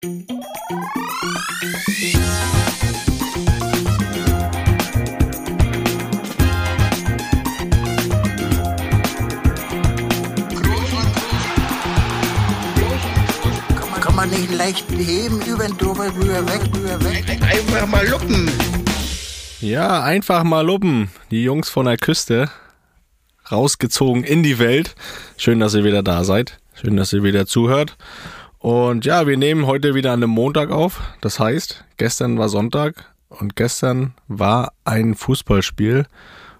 Kann man nicht leicht beheben, über den drüber, rüber, weg, rüber, weg. Einfach mal luppen. Ja, einfach mal luppen. Die Jungs von der Küste rausgezogen in die Welt. Schön, dass ihr wieder da seid. Schön, dass ihr wieder zuhört. Und ja, wir nehmen heute wieder an einem Montag auf. Das heißt, gestern war Sonntag und gestern war ein Fußballspiel.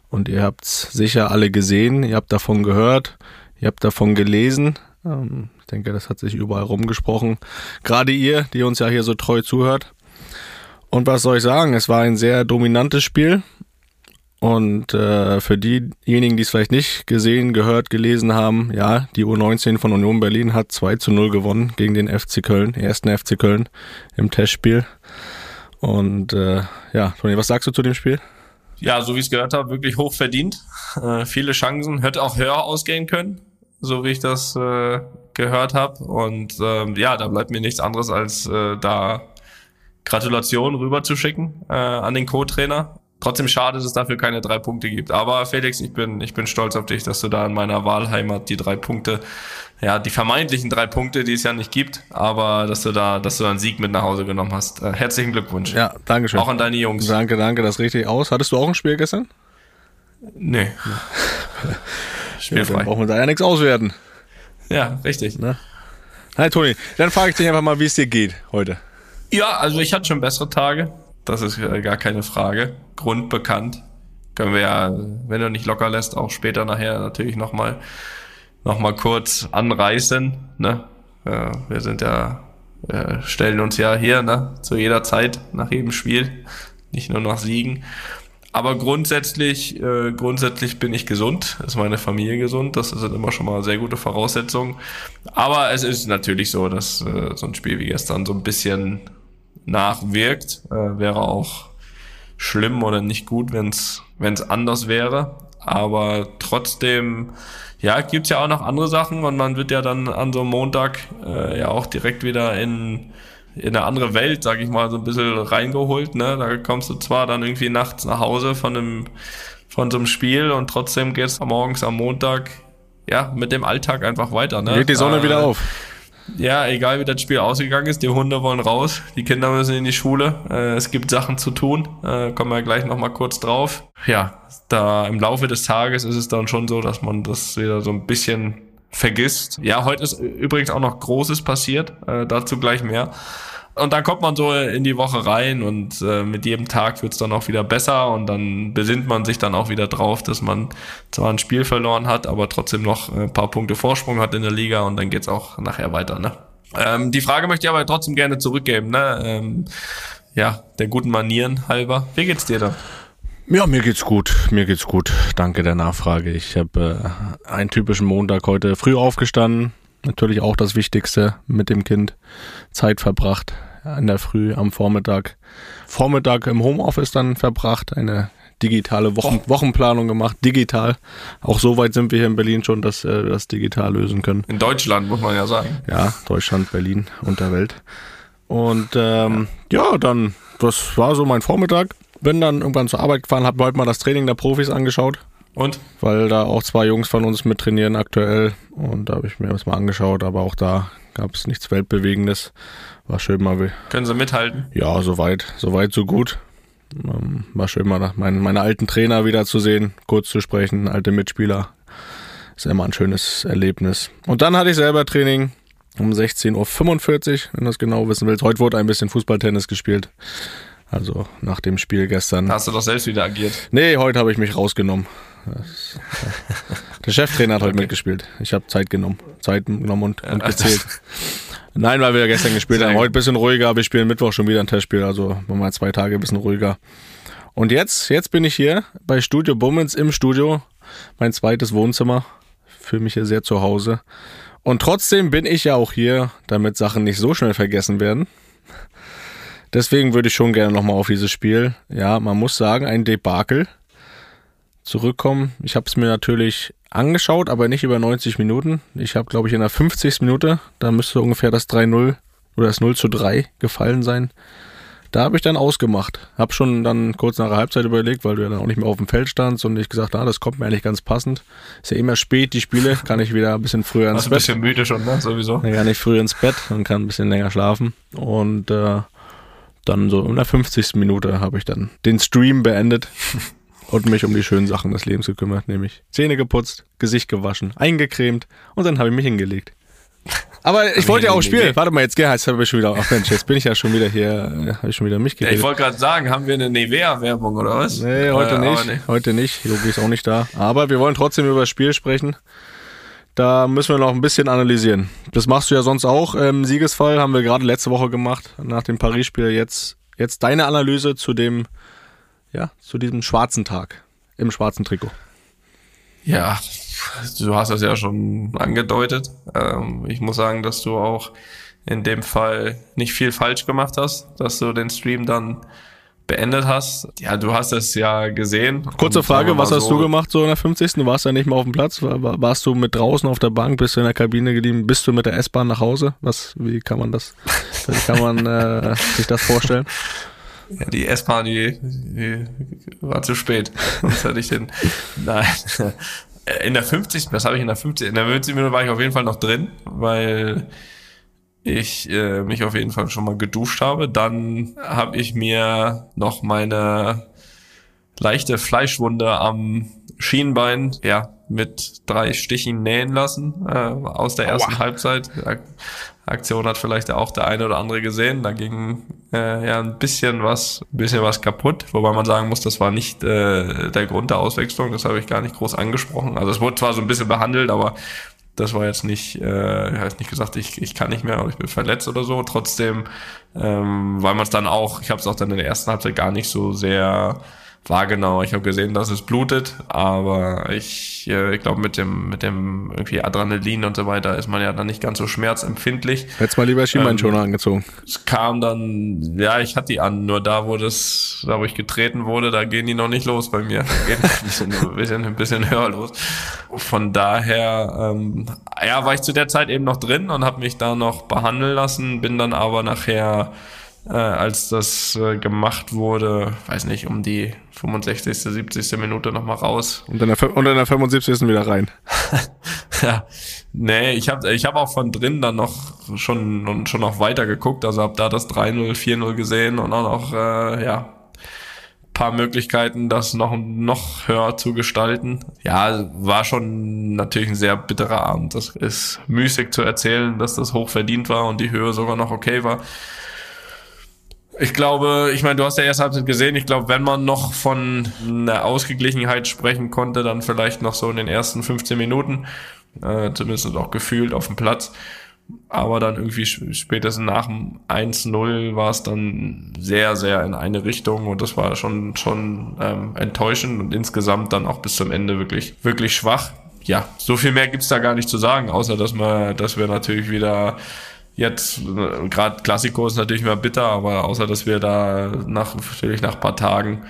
Und ihr habt es sicher alle gesehen, ihr habt davon gehört, ihr habt davon gelesen. Ähm, ich denke, das hat sich überall rumgesprochen. Gerade ihr, die uns ja hier so treu zuhört. Und was soll ich sagen? Es war ein sehr dominantes Spiel. Und äh, für diejenigen, die es vielleicht nicht gesehen, gehört, gelesen haben, ja, die U19 von Union Berlin hat 2 zu 0 gewonnen gegen den FC Köln, ersten FC Köln im Testspiel. Und äh, ja, Toni, was sagst du zu dem Spiel? Ja, so wie ich es gehört habe, wirklich hoch verdient. Äh, viele Chancen, hätte auch höher ausgehen können, so wie ich das äh, gehört habe. Und ähm, ja, da bleibt mir nichts anderes als äh, da Gratulation rüberzuschicken äh, an den Co-Trainer. Trotzdem schade, dass es dafür keine drei Punkte gibt. Aber Felix, ich bin, ich bin stolz auf dich, dass du da in meiner Wahlheimat die drei Punkte, ja, die vermeintlichen drei Punkte, die es ja nicht gibt, aber dass du da, dass du da einen Sieg mit nach Hause genommen hast. Äh, herzlichen Glückwunsch. Ja, danke schön. Auch an deine Jungs. Danke, danke, das richtig aus. Hattest du auch ein Spiel gestern? Nee. Ja, Spielfrei. dann brauchen wir da ja nichts auswerten. Ja, richtig. Ne? Hi Toni, dann frage ich dich einfach mal, wie es dir geht heute. Ja, also ich hatte schon bessere Tage. Das ist äh, gar keine Frage. Grundbekannt. Können wir ja, wenn du nicht locker lässt, auch später nachher natürlich nochmal noch mal kurz anreißen. Ne? Ja, wir sind ja, wir stellen uns ja hier ne, zu jeder Zeit nach jedem Spiel, nicht nur nach Siegen. Aber grundsätzlich, äh, grundsätzlich bin ich gesund, ist meine Familie gesund. Das sind immer schon mal sehr gute Voraussetzungen. Aber es ist natürlich so, dass äh, so ein Spiel wie gestern so ein bisschen nachwirkt. Äh, wäre auch schlimm oder nicht gut, wenn es anders wäre. Aber trotzdem, ja, gibt's ja auch noch andere Sachen und man wird ja dann an so einem Montag äh, ja auch direkt wieder in, in eine andere Welt, sag ich mal, so ein bisschen reingeholt. Ne? Da kommst du zwar dann irgendwie nachts nach Hause von einem, von so einem Spiel und trotzdem geht's morgens am Montag ja mit dem Alltag einfach weiter. Ne? Geht die Sonne äh, wieder auf. Ja, egal wie das Spiel ausgegangen ist, die Hunde wollen raus, die Kinder müssen in die Schule, äh, es gibt Sachen zu tun, äh, kommen wir gleich nochmal kurz drauf. Ja, da im Laufe des Tages ist es dann schon so, dass man das wieder so ein bisschen vergisst. Ja, heute ist übrigens auch noch Großes passiert, äh, dazu gleich mehr. Und dann kommt man so in die Woche rein und äh, mit jedem Tag wird's dann auch wieder besser und dann besinnt man sich dann auch wieder drauf, dass man zwar ein Spiel verloren hat, aber trotzdem noch ein paar Punkte Vorsprung hat in der Liga und dann geht's auch nachher weiter. Ne? Ähm, die Frage möchte ich aber trotzdem gerne zurückgeben. Ne? Ähm, ja, der guten Manieren halber. Wie geht's dir da? Ja, mir geht's gut. Mir geht's gut. Danke der Nachfrage. Ich habe äh, einen typischen Montag heute früh aufgestanden. Natürlich auch das Wichtigste mit dem Kind. Zeit verbracht in der Früh am Vormittag. Vormittag im Homeoffice dann verbracht, eine digitale Wochen Wochenplanung gemacht, digital. Auch so weit sind wir hier in Berlin schon, dass wir das digital lösen können. In Deutschland, muss man ja sagen. Ja, Deutschland, Berlin und der Welt. Und ähm, ja. ja, dann, das war so mein Vormittag. Bin dann irgendwann zur Arbeit gefahren, habe heute mal das Training der Profis angeschaut. Und? Weil da auch zwei Jungs von uns mit trainieren aktuell. Und da habe ich mir das mal angeschaut, aber auch da gab es nichts Weltbewegendes. War schön mal. Können Sie mithalten? Ja, soweit, soweit, so gut. Ähm, war schön mal mein, meine alten Trainer wieder zu sehen, kurz zu sprechen, alte Mitspieler. Ist immer ein schönes Erlebnis. Und dann hatte ich selber Training um 16.45 Uhr, wenn du das genau wissen willst. Heute wurde ein bisschen Fußballtennis gespielt. Also nach dem Spiel gestern. Hast du doch selbst wieder agiert? Nee, heute habe ich mich rausgenommen. Das, der Cheftrainer hat heute okay. mitgespielt. Ich habe Zeit genommen. Zeit genommen und, und gezählt. Nein, weil wir ja gestern gespielt haben. Heute ein bisschen ruhiger. Wir spielen Mittwoch schon wieder ein Testspiel. Also mal zwei Tage ein bisschen ruhiger. Und jetzt, jetzt bin ich hier bei Studio Bummens im Studio. Mein zweites Wohnzimmer. Fühle mich hier sehr zu Hause. Und trotzdem bin ich ja auch hier, damit Sachen nicht so schnell vergessen werden. Deswegen würde ich schon gerne nochmal auf dieses Spiel. Ja, man muss sagen, ein Debakel zurückkommen. Ich habe es mir natürlich angeschaut, aber nicht über 90 Minuten. Ich habe, glaube ich, in der 50. Minute, da müsste ungefähr das 3-0 oder das 0 zu 3 gefallen sein. Da habe ich dann ausgemacht. Hab schon dann kurz nach der Halbzeit überlegt, weil du ja dann auch nicht mehr auf dem Feld standst und ich gesagt, ah, das kommt mir eigentlich ganz passend. Ist ja immer spät, die Spiele, kann ich wieder ein bisschen früher ins Bett. Ein bisschen müde schon, ne? Sowieso. Dann kann ich früher ins Bett und kann ein bisschen länger schlafen. Und äh, dann so in der 50. Minute habe ich dann den Stream beendet und mich um die schönen Sachen des Lebens gekümmert, nämlich Zähne geputzt, Gesicht gewaschen, eingecremt und dann habe ich mich hingelegt. Aber ich wollte ja auch spielen. Warte mal, jetzt geh, jetzt habe ich schon wieder. Ach Mensch, jetzt bin ich ja schon wieder hier, habe ich schon wieder mich geredet. Ich wollte gerade sagen, haben wir eine Nivea-Werbung oder was? Nee, heute äh, nicht. Nee. Heute nicht. Logi ist auch nicht da. Aber wir wollen trotzdem über das Spiel sprechen. Da müssen wir noch ein bisschen analysieren. Das machst du ja sonst auch. Ähm, Siegesfall haben wir gerade letzte Woche gemacht, nach dem Paris-Spiel. Jetzt, jetzt deine Analyse zu dem, ja, zu diesem schwarzen Tag im schwarzen Trikot. Ja, du hast das ja schon angedeutet. Ähm, ich muss sagen, dass du auch in dem Fall nicht viel falsch gemacht hast, dass du den Stream dann beendet hast. Ja, du hast es ja gesehen. Kurze Frage, was hast so du gemacht so in der 50. Du warst ja nicht mehr auf dem Platz. Warst du mit draußen auf der Bank, bist du in der Kabine geblieben, bist du mit der S-Bahn nach Hause? Was, wie kann man das, wie kann man äh, sich das vorstellen? Ja, die S-Bahn, die, die war zu spät. Sonst hätte ich den. Nein. In der 50. Was habe ich in der 50. In der 50. Minute war ich auf jeden Fall noch drin, weil ich äh, mich auf jeden Fall schon mal geduscht habe. Dann habe ich mir noch meine leichte Fleischwunde am Schienbein, ja, mit drei Stichen nähen lassen äh, aus der ersten Aua. Halbzeit. Aktion hat vielleicht auch der eine oder andere gesehen. Da ging äh, ja ein bisschen was, ein bisschen was kaputt, wobei man sagen muss, das war nicht äh, der Grund der Auswechslung. Das habe ich gar nicht groß angesprochen. Also es wurde zwar so ein bisschen behandelt, aber das war jetzt nicht, äh, heißt nicht gesagt, ich, ich kann nicht mehr oder ich bin verletzt oder so. Trotzdem, ähm, weil man es dann auch, ich habe es auch dann in der ersten Halbzeit gar nicht so sehr wahrgenommen. Ich habe gesehen, dass es blutet, aber ich, äh, ich glaube, mit dem, mit dem irgendwie Adrenalin und so weiter ist man ja dann nicht ganz so schmerzempfindlich. Hättest mal lieber Schienbeinschoner ähm, angezogen. Es kam dann, ja, ich hatte die an, nur da, wo das, da wo ich getreten wurde, da gehen die noch nicht los bei mir. Da ein bisschen, ein bisschen, ein bisschen höher los. Von daher, ähm, ja, war ich zu der Zeit eben noch drin und habe mich da noch behandeln lassen, bin dann aber nachher äh, als das äh, gemacht wurde, weiß nicht, um die 65., 70. Minute nochmal raus. Und in, der, und in der 75. wieder rein. ja, nee, ich habe ich hab auch von drin dann noch schon, schon noch weiter geguckt, also habe da das 3-0, 4-0 gesehen und auch noch, äh, ja, paar Möglichkeiten, das noch, noch höher zu gestalten. Ja, war schon natürlich ein sehr bitterer Abend. Das ist müßig zu erzählen, dass das hoch verdient war und die Höhe sogar noch okay war. Ich glaube, ich meine, du hast ja erst Halbzeit gesehen. Ich glaube, wenn man noch von einer Ausgeglichenheit sprechen konnte, dann vielleicht noch so in den ersten 15 Minuten, äh, zumindest auch gefühlt auf dem Platz. Aber dann irgendwie spätestens nach dem 1-0 war es dann sehr, sehr in eine Richtung und das war schon, schon ähm, enttäuschend und insgesamt dann auch bis zum Ende wirklich, wirklich schwach. Ja, so viel mehr gibt's da gar nicht zu sagen, außer dass wir, dass wir natürlich wieder Jetzt, äh, gerade Klassiko ist natürlich mehr bitter, aber außer dass wir da nach, natürlich nach paar Tagen,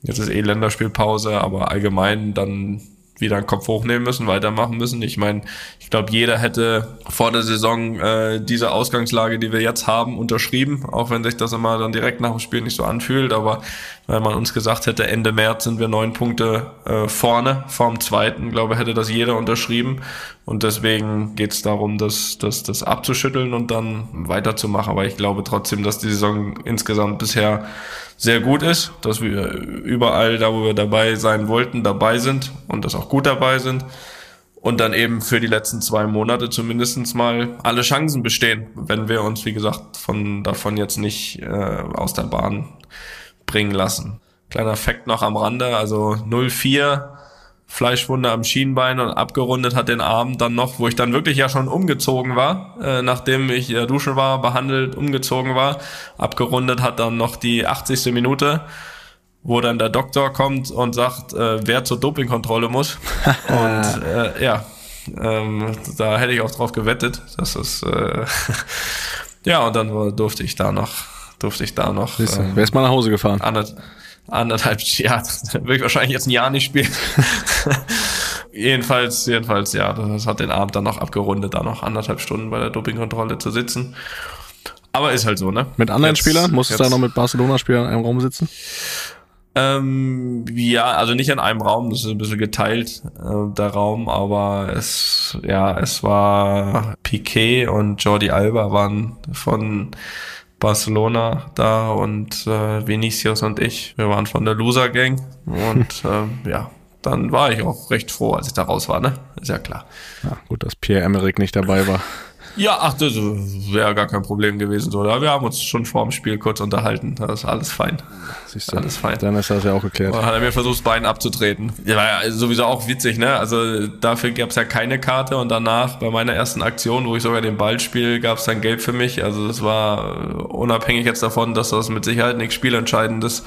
jetzt ist eh Länderspielpause, aber allgemein dann wieder einen Kopf hochnehmen müssen, weitermachen müssen. Ich meine, ich glaube, jeder hätte vor der Saison äh, diese Ausgangslage, die wir jetzt haben, unterschrieben, auch wenn sich das immer dann direkt nach dem Spiel nicht so anfühlt. Aber wenn man uns gesagt hätte, Ende März sind wir neun Punkte äh, vorne, vorm zweiten, glaube hätte das jeder unterschrieben. Und deswegen geht es darum, das, das, das abzuschütteln und dann weiterzumachen. Aber ich glaube trotzdem, dass die Saison insgesamt bisher sehr gut ist, dass wir überall da, wo wir dabei sein wollten, dabei sind und das auch gut dabei sind. Und dann eben für die letzten zwei Monate zumindestens mal alle Chancen bestehen, wenn wir uns, wie gesagt, von davon jetzt nicht äh, aus der Bahn bringen lassen. Kleiner Fakt noch am Rande, also 04 Fleischwunde am Schienbein und abgerundet hat den Abend dann noch, wo ich dann wirklich ja schon umgezogen war, äh, nachdem ich äh, duschen war, behandelt, umgezogen war. Abgerundet hat dann noch die 80. Minute, wo dann der Doktor kommt und sagt, äh, wer zur Dopingkontrolle muss. und äh, ja, ähm, da hätte ich auch drauf gewettet, dass es äh, ja und dann durfte ich da noch durfte ich da noch. Ähm, wer ist mal nach Hause gefahren? Anderth anderthalb, ja, würde ich wahrscheinlich jetzt ein Jahr nicht spielen. jedenfalls, jedenfalls, ja, das hat den Abend dann noch abgerundet, da noch anderthalb Stunden bei der Dopingkontrolle zu sitzen. Aber ist halt so, ne? Mit anderen Jetzt- Spielern? Musstest du da noch mit Barcelona-Spielern in einem Raum sitzen? Ähm, ja, also nicht in einem Raum, das ist ein bisschen geteilt, äh, der Raum, aber es, ja, es war Piquet und Jordi Alba waren von Barcelona da und äh, Vinicius und ich, wir waren von der Loser Gang und ähm, ja, dann war ich auch recht froh, als ich da raus war, ne? Ist ja klar. Ja, gut, dass Pierre Emerick nicht dabei war. Ja, ach, das wäre gar kein Problem gewesen, so. Wir haben uns schon vor dem Spiel kurz unterhalten, das ist alles fein. Siehst du, Alles fein. Dann ist das ja auch geklärt. Und hat er mir versucht, das Bein abzutreten. Ja, war ja sowieso auch witzig, ne? Also dafür gab es ja keine Karte und danach bei meiner ersten Aktion, wo ich sogar den Ball spiele, gab es dann Gelb für mich. Also das war äh, unabhängig jetzt davon, dass das mit Sicherheit nichts Spielentscheidendes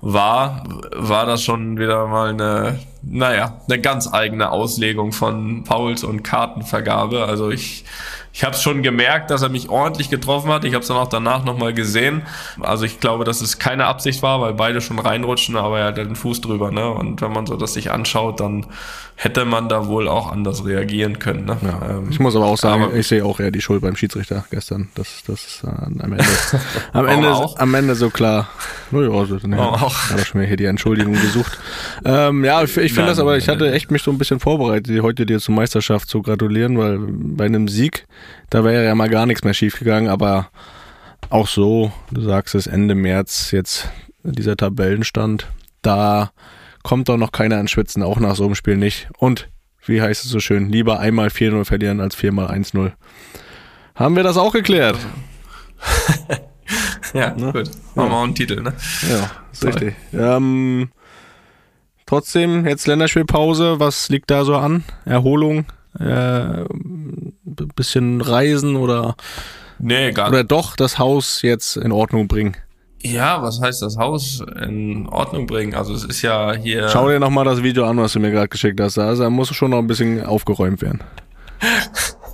war, war das schon wieder mal eine, naja, eine ganz eigene Auslegung von Fouls und Kartenvergabe. Also ich, ich habe schon gemerkt, dass er mich ordentlich getroffen hat. Ich habe es dann auch danach nochmal gesehen. Also ich glaube, dass es keine Absicht war, weil beide schon reinrutschen, aber er hat den Fuß drüber. Ne? Und wenn man so das sich anschaut, dann hätte man da wohl auch anders reagieren können. Ne? Ja. Ähm, Ich muss aber auch sagen, aber- ich sehe auch eher die Schuld beim Schiedsrichter gestern. Das, das ist äh, am Ende, am Ende, auch? am Ende so klar. Naja, also, ne, auch? hat er schon mir hier die Entschuldigung gesucht. Ähm, ja, ich, ich finde das aber, ich hatte echt mich so ein bisschen vorbereitet, heute dir zur Meisterschaft zu gratulieren, weil bei einem Sieg, da wäre ja mal gar nichts mehr schiefgegangen, aber auch so, du sagst es, Ende März jetzt dieser Tabellenstand, da kommt doch noch keiner ins Schwitzen, auch nach so einem Spiel nicht. Und wie heißt es so schön, lieber einmal 4-0 verlieren als viermal 1-0. Haben wir das auch geklärt? ja, gut. Machen wir auch einen Titel, ne? Ja, ist richtig. Ähm, trotzdem, jetzt Länderspielpause, was liegt da so an? Erholung? Äh, bisschen Reisen oder, Nee, gar oder doch das Haus jetzt in Ordnung bringen? Ja, was heißt das Haus in Ordnung bringen? Also es ist ja hier. Schau dir nochmal das Video an, was du mir gerade geschickt hast. Also da muss schon noch ein bisschen aufgeräumt werden.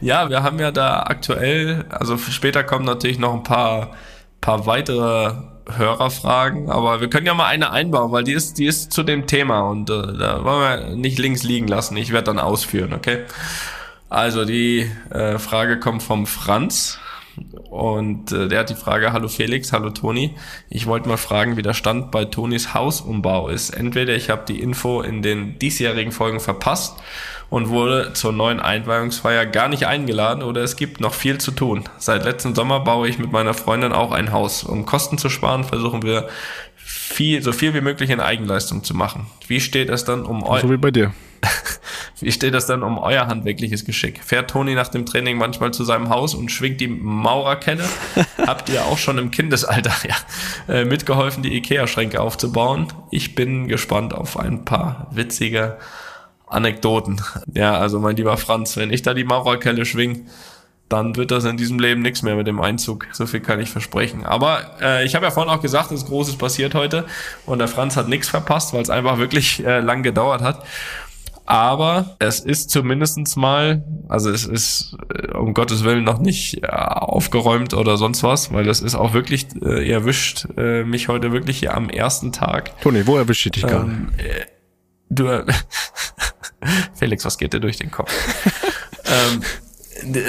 Ja, wir haben ja da aktuell, also später kommen natürlich noch ein paar, paar weitere Hörerfragen, aber wir können ja mal eine einbauen, weil die ist, die ist zu dem Thema und äh, da wollen wir nicht links liegen lassen. Ich werde dann ausführen, okay? Also die äh, Frage kommt vom Franz und äh, der hat die Frage, hallo Felix, hallo Toni. Ich wollte mal fragen, wie der Stand bei Tonis Hausumbau ist. Entweder ich habe die Info in den diesjährigen Folgen verpasst und wurde zur neuen Einweihungsfeier gar nicht eingeladen oder es gibt noch viel zu tun. Seit letzten Sommer baue ich mit meiner Freundin auch ein Haus. Um Kosten zu sparen, versuchen wir viel, so viel wie möglich in Eigenleistung zu machen. Wie steht es dann um eu So wie bei dir. wie steht das dann um euer handwerkliches Geschick? Fährt Toni nach dem Training manchmal zu seinem Haus und schwingt die Maurerkenne? Habt ihr auch schon im Kindesalter ja, äh, mitgeholfen, die Ikea-Schränke aufzubauen? Ich bin gespannt auf ein paar witzige Anekdoten. Ja, also mein lieber Franz, wenn ich da die Maurerkelle schwing, dann wird das in diesem Leben nichts mehr mit dem Einzug. So viel kann ich versprechen. Aber äh, ich habe ja vorhin auch gesagt, es ist Großes passiert heute und der Franz hat nichts verpasst, weil es einfach wirklich äh, lang gedauert hat. Aber es ist zumindestens mal, also es ist äh, um Gottes Willen noch nicht äh, aufgeräumt oder sonst was, weil es ist auch wirklich, äh, ihr erwischt äh, mich heute wirklich hier am ersten Tag. Toni, wo erwische ich dich gerade? Ähm, äh, du, Felix, was geht dir durch den Kopf? ähm,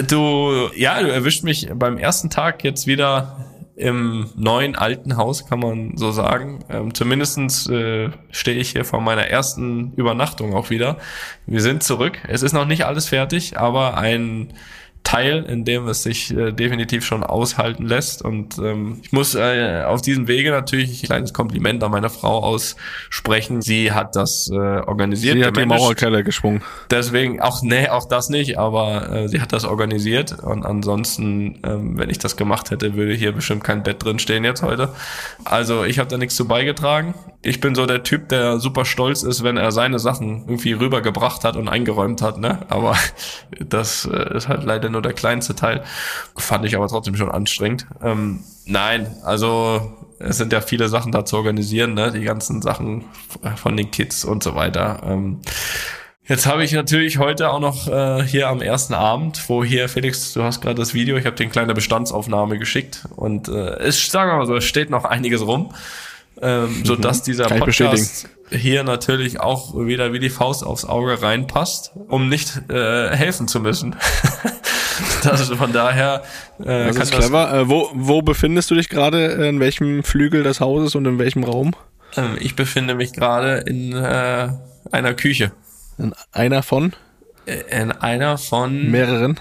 du, ja, du erwischt mich beim ersten Tag jetzt wieder im neuen alten Haus, kann man so sagen. Ähm, zumindestens äh, stehe ich hier vor meiner ersten Übernachtung auch wieder. Wir sind zurück. Es ist noch nicht alles fertig, aber ein Teil, in dem es sich äh, definitiv schon aushalten lässt. Und ähm, ich muss äh, auf diesem Wege natürlich ein kleines Kompliment an meine Frau aussprechen. Sie hat das äh, organisiert. Sie hat die gemanagt. Maurerkelle geschwungen. Deswegen, auch nee, auch das nicht, aber äh, sie hat das organisiert und ansonsten, ähm, wenn ich das gemacht hätte, würde hier bestimmt kein Bett drin stehen jetzt heute. Also ich habe da nichts zu beigetragen. Ich bin so der Typ, der super stolz ist, wenn er seine Sachen irgendwie rübergebracht hat und eingeräumt hat, ne? Aber das äh, ist halt leider nur der kleinste Teil. Fand ich aber trotzdem schon anstrengend. Ähm, nein, also es sind ja viele Sachen da zu organisieren, ne? Die ganzen Sachen von den Kids und so weiter. Ähm, Jetzt habe ich natürlich heute auch noch äh, hier am ersten Abend, wo hier, Felix, du hast gerade das Video, ich habe dir eine kleine Bestandsaufnahme geschickt und äh, es, sagen wir mal so, es steht noch einiges rum, ähm, so dass dieser ich Podcast hier natürlich auch wieder wie die Faust aufs Auge reinpasst, um nicht äh, helfen zu müssen. Das, von daher äh, das ist clever. Das, äh, wo, wo befindest du dich gerade? In welchem Flügel des Hauses und in welchem Raum? Ähm, ich befinde mich gerade in äh, einer Küche. In einer von? Äh, in einer von mehreren.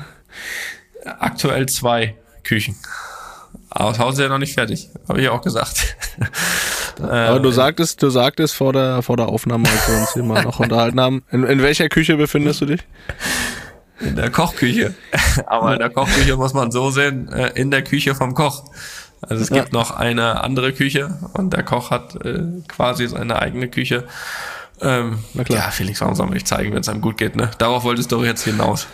Aktuell zwei Küchen. Aber das Haus ist ja noch nicht fertig, habe ich auch gesagt. Aber du sagtest, du sagtest vor der, vor der Aufnahme, als wir uns hier mal noch unterhalten haben, in, in welcher Küche befindest du dich? In der Kochküche. Aber in der Kochküche muss man so sehen, äh, in der Küche vom Koch. Also es gibt ja. noch eine andere Küche und der Koch hat äh, quasi seine eigene Küche. Ähm, ja, Felix, warum soll man nicht zeigen, wenn es einem gut geht, ne? Darauf wolltest du jetzt hinaus.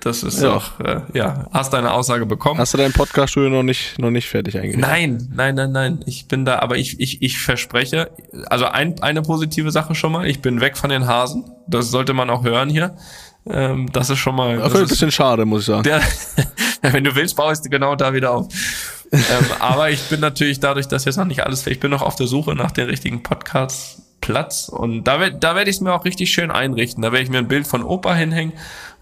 Das ist ja. auch, äh, ja, hast deine Aussage bekommen. Hast du dein Podcast-Studio noch nicht, noch nicht fertig eigentlich? Nein, nein, nein, nein. Ich bin da, aber ich, ich, ich verspreche, also ein, eine positive Sache schon mal, ich bin weg von den Hasen. Das sollte man auch hören hier. Ähm, das ist schon mal. Das, ist ein bisschen schade, muss ich sagen. Der, wenn du willst, baust du genau da wieder auf. ähm, aber ich bin natürlich dadurch, dass jetzt noch nicht alles, ich bin noch auf der Suche nach den richtigen Podcasts Platz und da, werd, da werde ich es mir auch richtig schön einrichten. Da werde ich mir ein Bild von Opa hinhängen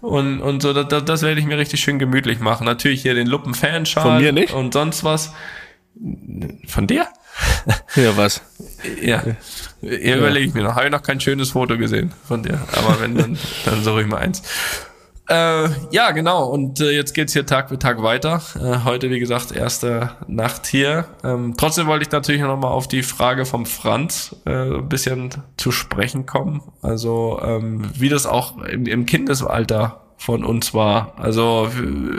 und, und so, das, das werde ich mir richtig schön gemütlich machen. Natürlich hier den Luppen Fanschal. Von mir nicht? Und sonst was. Von dir? Ja, was? Ja. Ja. überlege ich mir noch. Habe ich noch kein schönes Foto gesehen von dir. Aber wenn, dann, dann suche ich mal eins. Äh, ja, genau. Und äh, jetzt geht's hier Tag für Tag weiter. Äh, heute, wie gesagt, erste Nacht hier. Ähm, trotzdem wollte ich natürlich noch mal auf die Frage vom Franz äh, ein bisschen zu sprechen kommen. Also ähm, wie das auch im, im Kindesalter von uns war. Also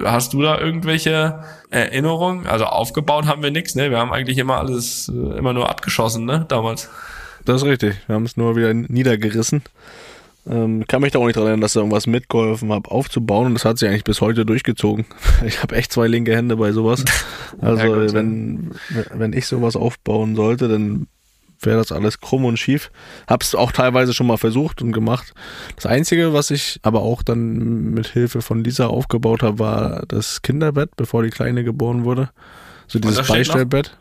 hast du da irgendwelche Erinnerungen? Also aufgebaut haben wir nichts, ne? Wir haben eigentlich immer alles äh, immer nur abgeschossen, ne? Damals. Das ist richtig. Wir haben es nur wieder niedergerissen. Ähm, kann mich da auch nicht daran erinnern, dass ich irgendwas mitgeholfen habe aufzubauen und das hat sich eigentlich bis heute durchgezogen. Ich habe echt zwei linke Hände bei sowas. Also ja, wenn, wenn ich sowas aufbauen sollte, dann wäre das alles krumm und schief. Hab's auch teilweise schon mal versucht und gemacht. Das Einzige, was ich aber auch dann mit Hilfe von Lisa aufgebaut habe, war das Kinderbett, bevor die Kleine geboren wurde. So dieses Beistellbett.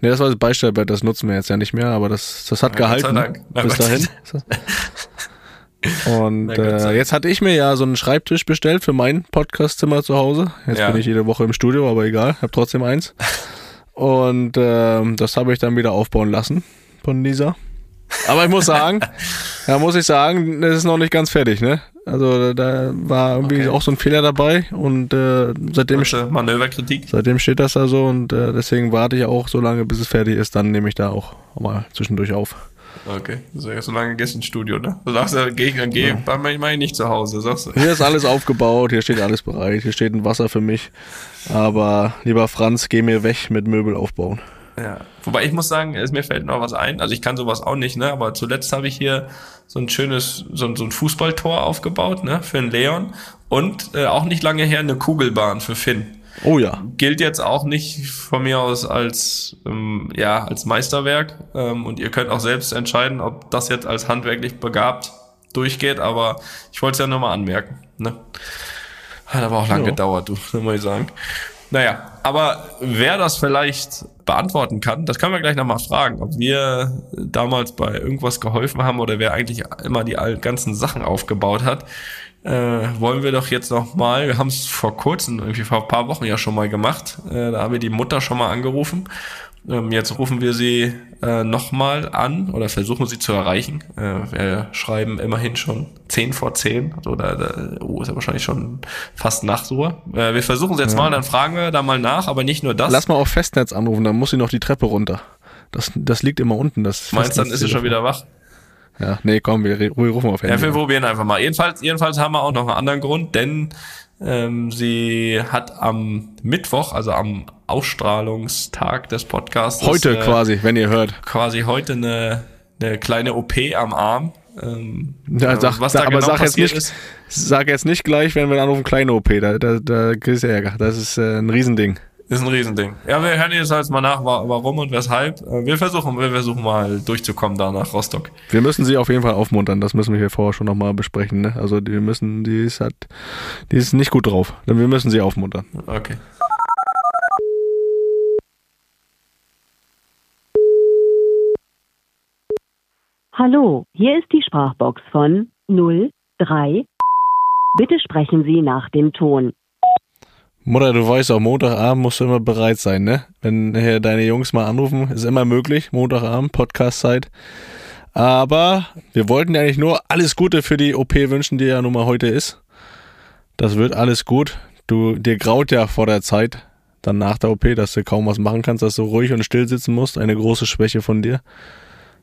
Ne, das war das Beistellbett, das nutzen wir jetzt ja nicht mehr, aber das, das hat ja, gehalten bis dahin. Und äh, jetzt hatte ich mir ja so einen Schreibtisch bestellt für mein Podcastzimmer zu Hause. Jetzt ja. bin ich jede Woche im Studio, aber egal, habe trotzdem eins. Und äh, das habe ich dann wieder aufbauen lassen von Lisa. Aber ich muss sagen, da muss ich sagen, das ist noch nicht ganz fertig, ne? Also da war irgendwie okay. auch so ein Fehler dabei und äh, seitdem, Manöverkritik. seitdem steht das da so und äh, deswegen warte ich auch so lange, bis es fertig ist, dann nehme ich da auch mal zwischendurch auf. Okay, so, so lange gehst du ins Studio, ne? Du sagst ja, geh, geh, ja. dann meine ich nicht zu Hause, sagst du. Hier ist alles aufgebaut, hier steht alles bereit, hier steht ein Wasser für mich. Aber lieber Franz, geh mir weg mit Möbel aufbauen. Ja, wobei ich muss sagen, es, mir fällt noch was ein. Also ich kann sowas auch nicht, ne? Aber zuletzt habe ich hier so ein schönes, so, so ein Fußballtor aufgebaut, ne? Für den Leon. Und äh, auch nicht lange her eine Kugelbahn für Finn. Oh ja. Gilt jetzt auch nicht von mir aus als, ähm, ja, als Meisterwerk. Ähm, und ihr könnt auch selbst entscheiden, ob das jetzt als handwerklich begabt durchgeht. Aber ich wollte es ja nur mal anmerken. Ne? Hat aber auch lang ja. gedauert, du, muss ich sagen. Naja, aber wer das vielleicht beantworten kann, das können wir gleich nochmal fragen, ob wir damals bei irgendwas geholfen haben oder wer eigentlich immer die ganzen Sachen aufgebaut hat. Äh, wollen wir doch jetzt noch mal, wir haben es vor kurzem, irgendwie vor ein paar Wochen ja schon mal gemacht, äh, da haben wir die Mutter schon mal angerufen. Ähm, jetzt rufen wir sie äh, nochmal an oder versuchen sie zu erreichen. Äh, wir schreiben immerhin schon 10 vor 10, also da, da oh, ist ja wahrscheinlich schon fast Nachtruhe. Äh, wir versuchen sie jetzt ja. mal, dann fragen wir da mal nach, aber nicht nur das. Lass mal auf Festnetz anrufen, dann muss sie noch die Treppe runter. Das, das liegt immer unten. Das Meinst du, dann ist sie schon wieder wach? Ja, nee, komm, wir, wir rufen auf Handy. Ja, wir probieren einfach mal. Jedenfalls, jedenfalls haben wir auch noch einen anderen Grund, denn ähm, sie hat am Mittwoch, also am Ausstrahlungstag des Podcasts. Heute äh, quasi, wenn ihr hört. Quasi heute eine, eine kleine OP am Arm. Ähm, ja, sag, was da aber genau sag jetzt nicht, ist. sag jetzt nicht gleich, wenn wir anrufen, kleine OP, da, da, da kriegst du Ärger. Das ist äh, ein Riesending. Ist ein Riesending. Ja, wir hören jetzt halt mal nach, warum und weshalb. Äh, wir versuchen, wir versuchen mal durchzukommen da nach Rostock. Wir müssen sie auf jeden Fall aufmuntern. Das müssen wir hier vorher schon nochmal besprechen. Ne? Also die müssen, die ist halt, die ist nicht gut drauf. Denn wir müssen sie aufmuntern. Okay. Hallo, hier ist die Sprachbox von 03. Bitte sprechen Sie nach dem Ton. Mutter, du weißt auch, Montagabend musst du immer bereit sein, ne? Wenn hier deine Jungs mal anrufen, ist immer möglich, Montagabend, Podcast-Zeit. Aber wir wollten ja eigentlich nur alles Gute für die OP wünschen, die ja nun mal heute ist. Das wird alles gut. Du, dir graut ja vor der Zeit, dann nach der OP, dass du kaum was machen kannst, dass du ruhig und still sitzen musst. Eine große Schwäche von dir.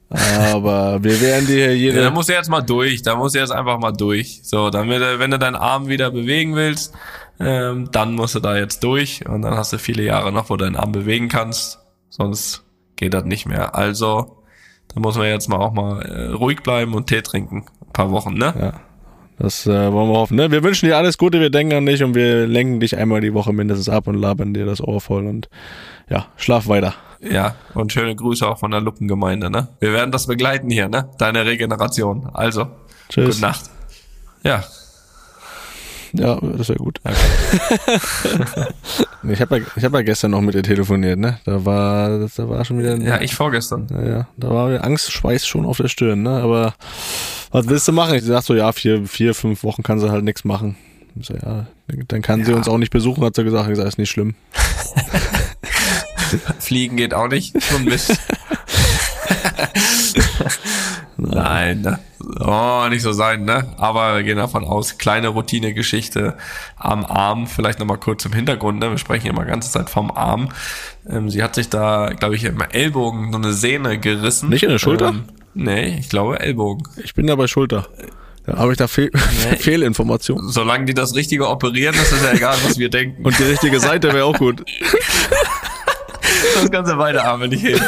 Aber wir werden dir jede. Ja, da musst du jetzt mal durch. Da musst du jetzt einfach mal durch. So, damit, wenn du deinen Arm wieder bewegen willst, ähm, dann musst du da jetzt durch und dann hast du viele Jahre noch, wo du deinen Arm bewegen kannst. Sonst geht das nicht mehr. Also, da muss man jetzt mal auch mal äh, ruhig bleiben und Tee trinken. Ein paar Wochen, ne? Ja. Das äh, wollen wir hoffen. Ne? Wir wünschen dir alles Gute, wir denken an dich und wir lenken dich einmal die Woche mindestens ab und labern dir das Ohr voll und ja, schlaf weiter. Ja, und schöne Grüße auch von der Luppengemeinde, ne? Wir werden das begleiten hier, ne? Deine Regeneration. Also, Tschüss. gute Nacht. Ja, Ja, das wäre gut. ich habe ja, ich hab ja gestern noch mit dir telefoniert, ne? Da war, da war schon wieder. ja, ich vorgestern. Ja, ja, da war wieder Angstschweiß schon auf der Stirn, ne? Aber was willst du machen? Ich sag so, ja, vier, vier, fünf Wochen kann sie halt nichts machen. Ich so, ja, dann kann sie Ja. uns auch nicht besuchen, hat sie gesagt. Ich sag, ist nicht schlimm. Fliegen geht auch nicht. Schon Mist. Nein, ne? Oh, nicht so sein, ne? Aber wir gehen davon aus, kleine Routinegeschichte am Arm, vielleicht nochmal kurz im Hintergrund, ne? Wir sprechen immer ganze Zeit vom Arm. Ähm, sie hat sich da, glaube ich, im Ellbogen so eine Sehne gerissen. Nicht in der Schulter? Ähm, nee, ich glaube Ellbogen. Ich bin da bei Schulter. Da habe ich da Fehl Fehlinformationen. Solange die das Richtige operieren, ist es ja egal, was wir denken. Und die richtige Seite wäre auch gut. das ganze beide Arme nicht hin.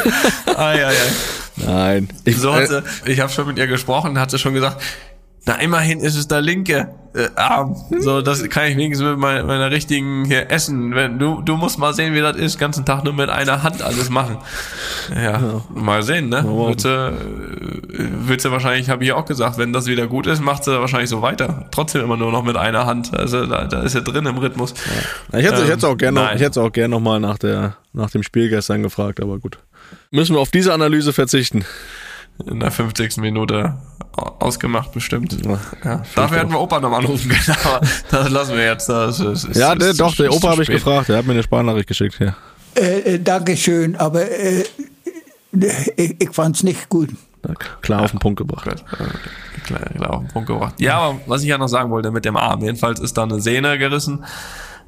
Ai, ai, ai. Nein. Ich, So hat äh, ich habe schon mit ihr gesprochen, hat sie schon gesagt, na immerhin ist es der linke äh, Arm. So, das kann ich wenigstens mit meiner, meiner richtigen hier essen. Wenn, du, du musst mal sehen, wie das ist, ganzen Tag nur mit einer Hand alles machen. Ja, mal sehen, ne? Wird sie, äh, wird sie wahrscheinlich, habe ich auch gesagt, wenn das wieder gut ist, macht sie wahrscheinlich so weiter. Trotzdem immer nur noch mit einer Hand. Also da, da ist er drin im Rhythmus. ich hätte, ich hätte auch gerne noch, gerne noch mal nach der, nach dem Spiel gestern gefragt, aber gut. Müssen wir auf diese Analyse verzichten. In der 50. Minute ausgemacht bestimmt. Ja, Ja, dafür hätten wir Opa noch mal anrufen können, aber das lassen wir jetzt. Das ist, ist, Ja, ist, der, ist doch, der Opa habe ich gefragt. Der hat mir eine Sprachnachricht geschickt. Ja. Äh, äh, Dankeschön, aber äh, ich, ich fand es nicht gut. Klar auf den Punkt gebracht. Gut, äh, klar, klar, auf den Punkt gebracht. Ja, aber was ich ja noch sagen wollte mit dem Arm, jedenfalls ist da eine Sehne gerissen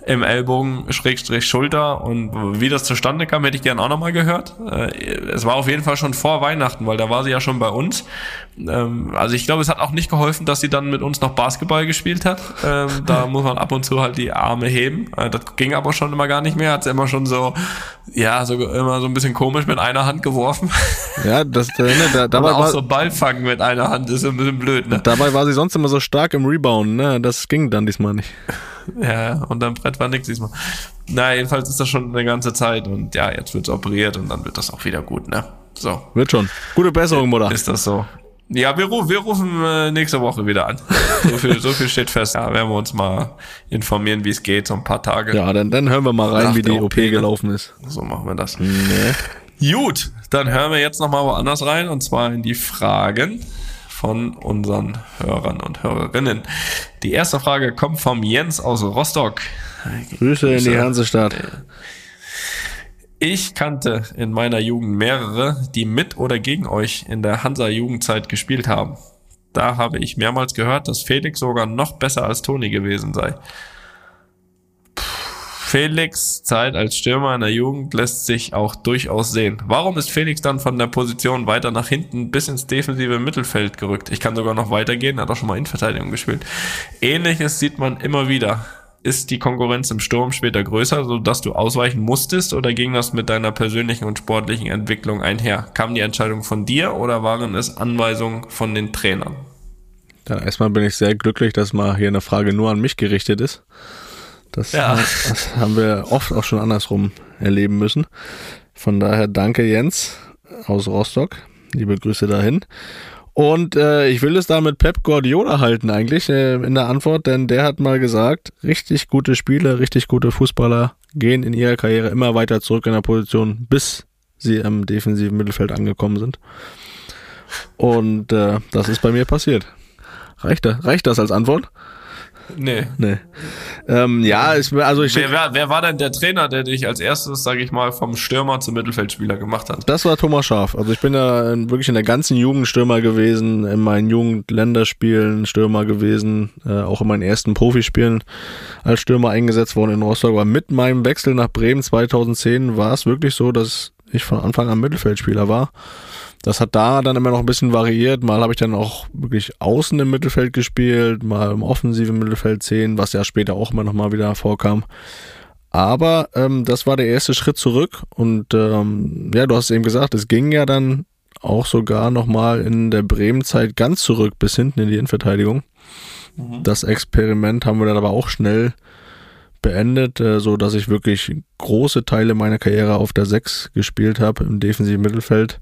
im Ellbogen, Schrägstrich Schulter und wie das zustande kam, hätte ich gern auch nochmal gehört. Äh, Es war auf jeden Fall schon vor Weihnachten, weil da war sie ja schon bei uns. Ähm, Also ich glaube, es hat auch nicht geholfen, dass sie dann mit uns noch Basketball gespielt hat. Ähm, Da muss man ab und zu halt die Arme heben. Äh, Das ging aber schon immer gar nicht mehr. Hat sie immer schon so, ja, so immer so ein bisschen komisch mit einer Hand geworfen. Ja, das, äh, ne, da, dabei, Aber auch war, so Ball fangen mit einer Hand ist ein bisschen blöd, ne? dabei war sie sonst immer so stark im Rebound. Ne? Das ging dann diesmal nicht. Ja, und dann Brett war nix diesmal. Na, jedenfalls ist das schon eine ganze Zeit und ja, jetzt wird's operiert und dann wird das auch wieder gut, ne? So, Wird schon. Gute Besserung, Mutter. ist das so. Ja, wir, ru- wir rufen äh, nächste Woche wieder an. So viel, so viel steht fest. Ja, werden wir uns mal informieren, wie es geht, so ein paar Tage. Ja, dann, dann hören wir mal rein, Nach wie die OP OP, ne? gelaufen ist. So machen wir das. Nee. Gut, dann hören wir jetzt nochmal woanders rein und zwar in die Fragen von unseren Hörern und Hörerinnen. Die erste Frage kommt vom Jens aus Rostock. Grüße in die. Hansestadt. Ich kannte in meiner Jugend mehrere, die mit oder gegen euch in der Hansa-Jugendzeit gespielt haben. Da habe ich mehrmals gehört, dass Felix sogar noch besser als Toni gewesen sei. Felix Zeit als Stürmer in der Jugend lässt sich auch durchaus sehen. Warum ist Felix dann von der Position weiter nach hinten bis ins defensive Mittelfeld gerückt? Ich kann sogar noch weitergehen, er hat auch schon mal Innenverteidigung gespielt. Ähnliches sieht man immer wieder. Ist die Konkurrenz im Sturm später größer, sodass du ausweichen musstest oder ging das mit deiner persönlichen und sportlichen Entwicklung einher? Kam die Entscheidung von dir oder waren es Anweisungen von den Trainern? Ja, erstmal bin ich sehr glücklich, dass mal hier eine Frage nur an mich gerichtet ist. Das, Ja. das haben wir oft auch schon andersrum erleben müssen. Von daher danke Jens aus Rostock. Liebe Grüße dahin. Und äh, ich will es da mit Pep Guardiola halten eigentlich äh, in der Antwort, denn der hat mal gesagt, richtig gute Spieler, richtig gute Fußballer gehen in ihrer Karriere immer weiter zurück in der Position, bis sie im defensiven Mittelfeld angekommen sind. Und äh, das ist bei mir passiert. Reicht das, reicht das als Antwort? Nee. Nee. Ähm, ja, ich, also ich. Wer, wer, wer war denn der Trainer, der dich als erstes, sage ich mal, vom Stürmer zum Mittelfeldspieler gemacht hat? Das war Thomas Schaf. Also ich bin ja wirklich in der ganzen Jugend Stürmer gewesen, in meinen Jugendländerspielen Stürmer gewesen, äh, auch in meinen ersten Profispielen als Stürmer eingesetzt worden in Rostock. Aber mit meinem Wechsel nach Bremen 2010 war es wirklich so, dass ich von Anfang an Mittelfeldspieler war. Das hat da dann immer noch ein bisschen variiert. Mal habe ich dann auch wirklich außen im Mittelfeld gespielt, mal im offensiven Mittelfeld 10, was ja später auch immer noch mal wieder vorkam. Aber ähm, das war der erste Schritt zurück und ähm, ja, du hast es eben gesagt, es ging ja dann auch sogar noch mal in der Bremen-Zeit ganz zurück bis hinten in die Innenverteidigung. Das Experiment haben wir dann aber auch schnell beendet, äh, so dass ich wirklich große Teile meiner Karriere auf der 6 gespielt habe im defensiven Mittelfeld.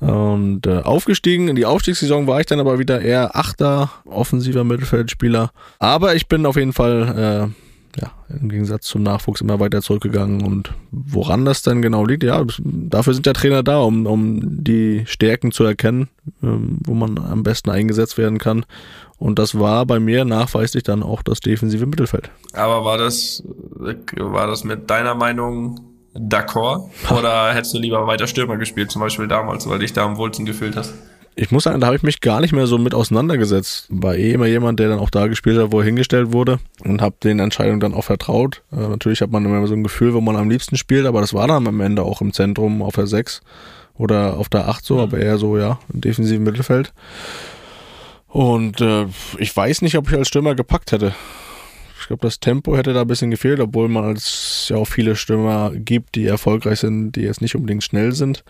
Und äh, aufgestiegen in die Aufstiegssaison war ich dann aber wieder eher achter offensiver Mittelfeldspieler. Aber ich bin auf jeden Fall äh, ja, im Gegensatz zum Nachwuchs immer weiter zurückgegangen. Und woran das denn genau liegt, ja, dafür sind ja Trainer da, um, um die Stärken zu erkennen, ähm, wo man am besten eingesetzt werden kann. Und das war bei mir nachweislich dann auch das defensive Mittelfeld. Aber war das, war das mit deiner Meinung d'accord? Oder hättest du lieber weiter Stürmer gespielt, zum Beispiel damals, weil dich da am wohlsten gefühlt hast? Ich muss sagen, da habe ich mich gar nicht mehr so mit auseinandergesetzt. War eh immer jemand, der dann auch da gespielt hat, wo er hingestellt wurde und habe den Entscheidungen dann auch vertraut. Äh, natürlich hat man immer so ein Gefühl, wo man am liebsten spielt, aber das war dann am Ende auch im Zentrum auf der 6 oder auf der 8 so, aber eher so, ja, im defensiven Mittelfeld. Und äh, ich weiß nicht, ob ich als Stürmer gepackt hätte. Ich glaube, das Tempo hätte da ein bisschen gefehlt, obwohl man als ja auch viele Stürmer gibt, die erfolgreich sind, die jetzt nicht unbedingt schnell sind.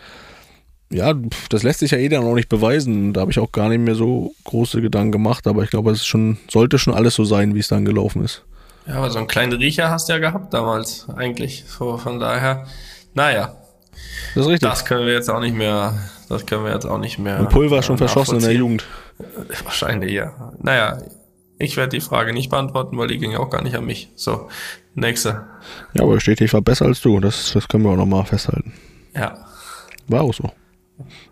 Ja, das lässt sich ja eh dann auch nicht beweisen. Da habe ich auch gar nicht mehr so große Gedanken gemacht, aber ich glaube, es schon, sollte schon alles so sein, wie es dann gelaufen ist. Ja, aber so einen kleinen Riecher hast du ja gehabt damals, eigentlich. So, von daher, naja, Das ist richtig. das können wir jetzt auch nicht mehr, das können wir jetzt auch nicht mehr. Und Pulver schon äh, verschossen in der. Jugend. Wahrscheinlich, ja. Naja, ich werde die Frage nicht beantworten, weil die ging auch gar nicht an mich. So, nächste. Ja, aber steht, ich war besser als du. Das, das können wir auch nochmal festhalten. Ja, War auch so.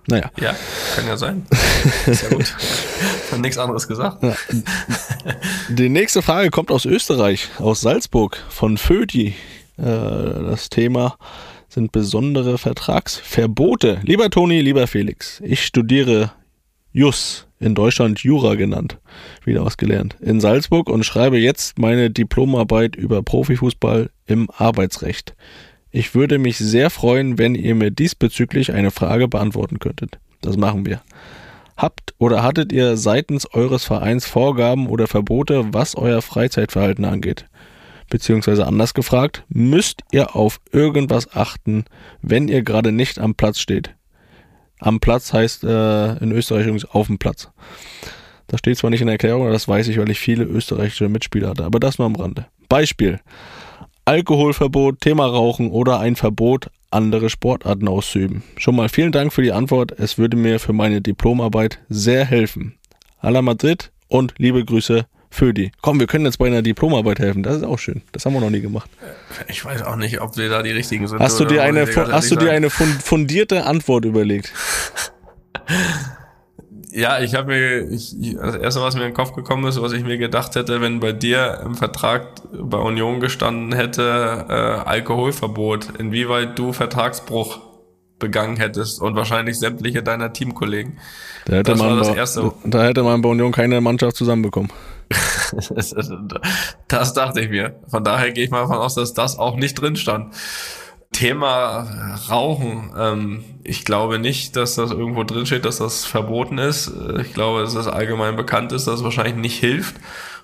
Naja. ja, kann ja sein. Ist ja gut. Hab nichts anderes gesagt. Die nächste Frage kommt aus Österreich, aus Salzburg, von Födi. Äh, das Thema sind besondere Vertragsverbote. Lieber Toni, lieber Felix, ich studiere Jus, in Deutschland Jura genannt, wieder was gelernt, in Salzburg und schreibe jetzt meine Diplomarbeit über Profifußball im Arbeitsrecht. Ich würde mich sehr freuen, wenn ihr mir diesbezüglich eine Frage beantworten könntet. Das machen wir. Habt oder hattet ihr seitens eures Vereins Vorgaben oder Verbote, was euer Freizeitverhalten angeht? Beziehungsweise anders gefragt, müsst ihr auf irgendwas achten, wenn ihr gerade nicht am Platz steht? Am Platz heißt äh, in Österreich übrigens auf dem Platz. Das steht zwar nicht in der Erklärung, aber das weiß ich, weil ich viele österreichische Mitspieler hatte. Aber das nur am Rande. Beispiel. Alkoholverbot, Thema Rauchen oder ein Verbot, andere Sportarten auszuüben. Schon mal vielen Dank für die Antwort. Es würde mir für meine Diplomarbeit sehr helfen. A la Madrid und liebe Grüße für die. Komm, wir können jetzt bei einer Diplomarbeit helfen. Das ist auch schön. Das haben wir noch nie gemacht. Ich weiß auch nicht, ob wir da die richtigen sind. Hast du dir eine, hast du dir eine fun- fundierte Antwort überlegt? Ja, ich habe mir, ich- das erste, was mir in den Kopf gekommen ist, was ich mir gedacht hätte, wenn bei dir im Vertrag bei Union gestanden hätte, äh, Alkoholverbot, inwieweit du Vertragsbruch begangen hättest und wahrscheinlich sämtliche deiner Teamkollegen. Da hätte, Das war man das bei, Erste. da hätte man bei Union keine Mannschaft zusammenbekommen. Das dachte ich mir. Von daher gehe ich mal davon aus, dass das auch nicht drin stand. Thema Rauchen. Ähm, ich glaube nicht, dass das irgendwo drin steht, dass das verboten ist. Ich glaube, dass es allgemein bekannt ist, dass es wahrscheinlich nicht hilft.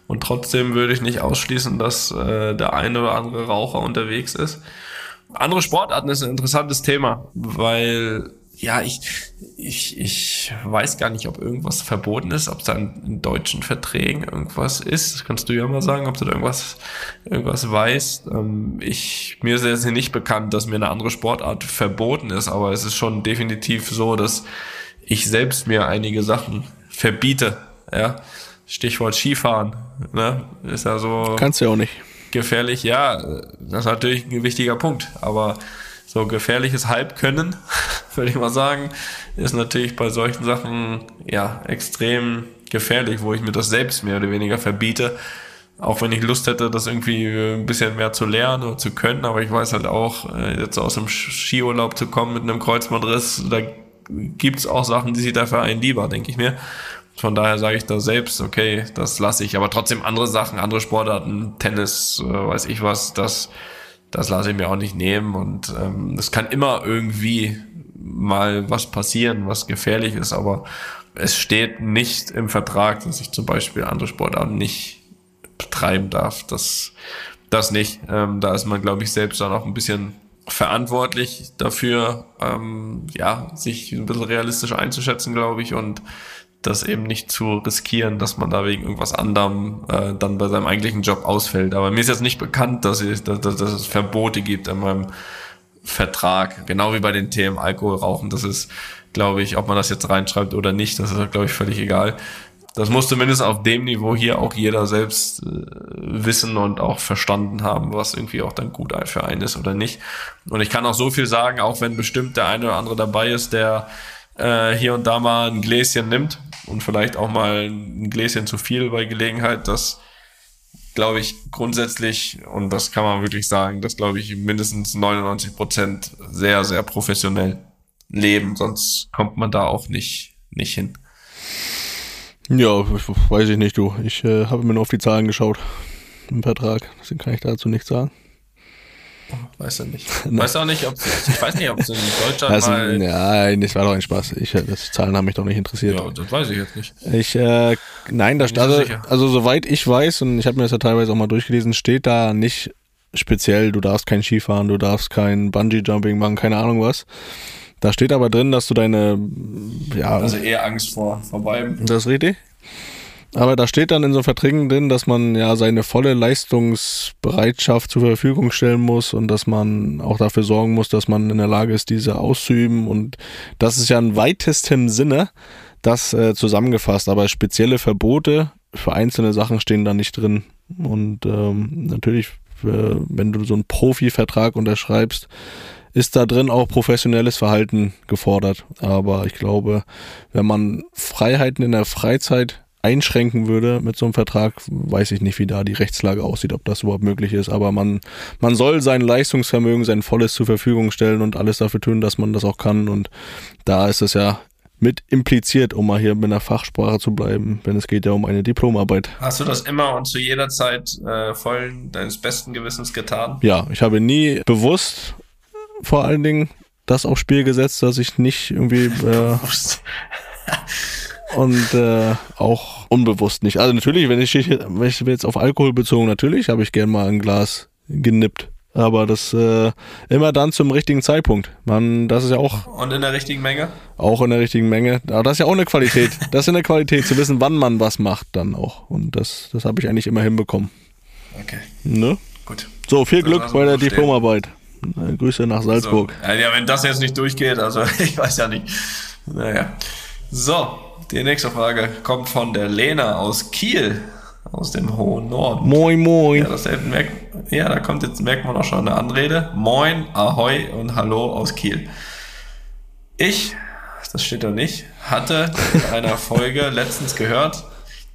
Und trotzdem würde ich nicht ausschließen, dass äh, der eine oder andere Raucher unterwegs ist. Andere Sportarten ist ein interessantes Thema, weil ja, ich, ich, ich weiß gar nicht, ob irgendwas verboten ist, ob es da in, deutschen Verträgen irgendwas ist. Das kannst du ja mal sagen, ob du da irgendwas, irgendwas weißt. Ähm, ich, mir ist jetzt nicht bekannt, dass mir eine andere Sportart verboten ist, aber es ist schon definitiv so, dass ich selbst mir einige Sachen verbiete. Ja, Stichwort Skifahren. Ne? Ist ja so Kannst du ja auch nicht. Gefährlich, ja, das ist natürlich ein wichtiger Punkt, aber so gefährliches Halbkönnen, würde ich mal sagen, ist natürlich bei solchen Sachen ja extrem gefährlich, wo ich mir das selbst mehr oder weniger verbiete, auch wenn ich Lust hätte, das irgendwie ein bisschen mehr zu lernen oder zu können, aber ich weiß halt auch, äh, jetzt aus dem Skiurlaub zu kommen mit einem Kreuzbandriss, da gibt's auch Sachen, die sich dafür ein lieber, denke ich mir. Von daher sage ich da selbst, okay, das lasse ich. Aber trotzdem andere Sachen, andere Sportarten, Tennis, äh, weiß ich was, das, das lasse ich mir auch nicht nehmen. Und ähm, es kann immer irgendwie mal was passieren, was gefährlich ist, aber es steht nicht im Vertrag, dass ich zum Beispiel andere Sportarten nicht betreiben darf. Das, das nicht. Ähm, da ist man, glaube ich, selbst dann auch ein bisschen verantwortlich dafür, ähm, ja, sich ein bisschen realistisch einzuschätzen, glaube ich, und das eben nicht zu riskieren, dass man da wegen irgendwas anderem äh, dann bei seinem eigentlichen Job ausfällt. Aber mir ist jetzt nicht bekannt, dass, ich, dass, dass es Verbote gibt in meinem Vertrag, genau wie bei den Themen Alkohol, Rauchen. Das ist, glaube ich, ob man das jetzt reinschreibt oder nicht, das ist, glaube ich, völlig egal. Das muss zumindest auf dem Niveau hier auch jeder selbst äh, wissen und auch verstanden haben, was irgendwie auch dann gut für einen ist oder nicht. Und ich kann auch so viel sagen, auch wenn bestimmt der eine oder andere dabei ist, der äh, hier und da mal ein Gläschen nimmt und vielleicht auch mal ein Gläschen zu viel bei Gelegenheit, das glaube ich grundsätzlich, und das kann man wirklich sagen, dass glaube ich mindestens 99 Prozent sehr, sehr professionell leben, sonst kommt man da auch nicht, nicht hin. Ja, weiß ich nicht, du. Ich äh, habe mir nur auf die Zahlen geschaut im Vertrag, deswegen kann ich dazu nichts sagen. Weiß er nicht. Weiß auch nicht, ob ich weiß nicht, ob es in Deutschland das, mal. Nein, das war doch ein Spaß. Ich, äh, das Zahlen haben mich doch nicht interessiert. Ja, das weiß ich jetzt nicht. Ich, äh, nein, da steht, also, also soweit ich weiß, und ich habe mir das ja teilweise auch mal durchgelesen, steht da nicht speziell, du darfst kein Skifahren, du darfst kein Bungee-Jumping machen, keine Ahnung was. Da steht aber drin, dass du deine, ja. Also eher Angst vor, vorbei. Das ist richtig? Aber da steht dann in so Verträgen drin, dass man ja seine volle Leistungsbereitschaft zur Verfügung stellen muss und dass man auch dafür sorgen muss, dass man in der Lage ist, diese auszuüben. Und das ist ja in weitestem Sinne das äh, zusammengefasst. Aber spezielle Verbote für einzelne Sachen stehen da nicht drin. Und ähm, natürlich, äh, wenn du so einen Profi-Vertrag unterschreibst, ist da drin auch professionelles Verhalten gefordert. Aber ich glaube, wenn man Freiheiten in der Freizeit einschränken würde mit so einem Vertrag, weiß ich nicht, wie da die Rechtslage aussieht, ob das überhaupt möglich ist. Aber man, man soll sein Leistungsvermögen, sein volles zur Verfügung stellen und alles dafür tun, dass man das auch kann. Und da ist es ja mit impliziert, um mal hier mit einer Fachsprache zu bleiben, wenn es geht ja um eine Diplomarbeit. Hast du das immer und zu jeder Zeit äh, vollen deines besten Gewissens getan? Ja, ich habe nie bewusst vor allen Dingen das aufs Spiel gesetzt, dass ich nicht irgendwie äh, und äh, auch unbewusst nicht. Also natürlich, wenn ich, wenn ich jetzt auf Alkohol bezogen, natürlich habe ich gern mal ein Glas genippt. Aber das äh, immer dann zum richtigen Zeitpunkt. Man, das ist ja auch. Und in der richtigen Menge? Auch in der richtigen Menge. Aber das ist ja auch eine Qualität. Das ist eine Qualität, zu wissen, wann man was macht dann auch. Und das, das habe ich eigentlich immer hinbekommen. Okay. Ne? Gut. So, viel Glück bei der verstehen. Diplomarbeit. Grüße nach Salzburg. So. Ja, wenn das jetzt nicht durchgeht, also ich weiß ja nicht. Naja. So, die nächste Frage kommt von der Lena aus Kiel, aus dem hohen Norden. Moin, moin. Ja, das merkt, ja, da kommt jetzt, merkt man auch schon eine Anrede. Moin, Ahoi und Hallo aus Kiel. Ich, das steht da nicht, hatte in einer Folge letztens gehört,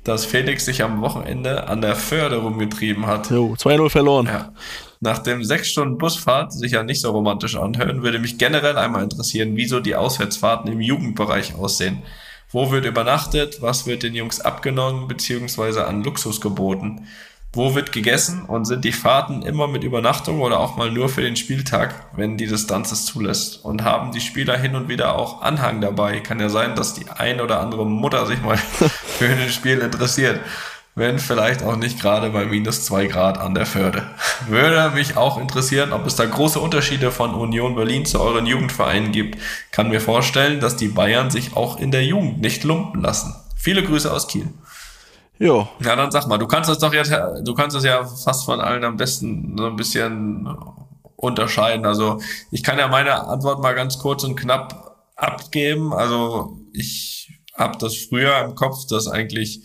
dass Felix sich am Wochenende an der Förde rumgetrieben hat. Jo, 2-0 verloren. Ja. Nach dem sechs Stunden Busfahrt sich ja nicht so romantisch anhören, würde mich generell einmal interessieren, wieso die Auswärtsfahrten im Jugendbereich aussehen. Wo wird übernachtet? Was wird den Jungs abgenommen bzw. an Luxus geboten? Wo wird gegessen und sind die Fahrten immer mit Übernachtung oder auch mal nur für den Spieltag, wenn die Distanz es zulässt? Und haben die Spieler hin und wieder auch Anhang dabei? Kann ja sein, dass die ein oder andere Mutter sich mal für ein Spiel interessiert wenn vielleicht auch nicht gerade bei minus zwei Grad an der Förde. Würde mich auch interessieren, ob es da große Unterschiede von Union Berlin zu euren Jugendvereinen gibt. Kann mir vorstellen, dass die Bayern sich auch in der Jugend nicht lumpen lassen. Viele Grüße aus Kiel. Jo. Ja, dann sag mal, du kannst das doch jetzt, du kannst es ja fast von allen am besten so ein bisschen unterscheiden. Also ich kann ja meine Antwort mal ganz kurz und knapp abgeben. Also ich habe das früher im Kopf, dass eigentlich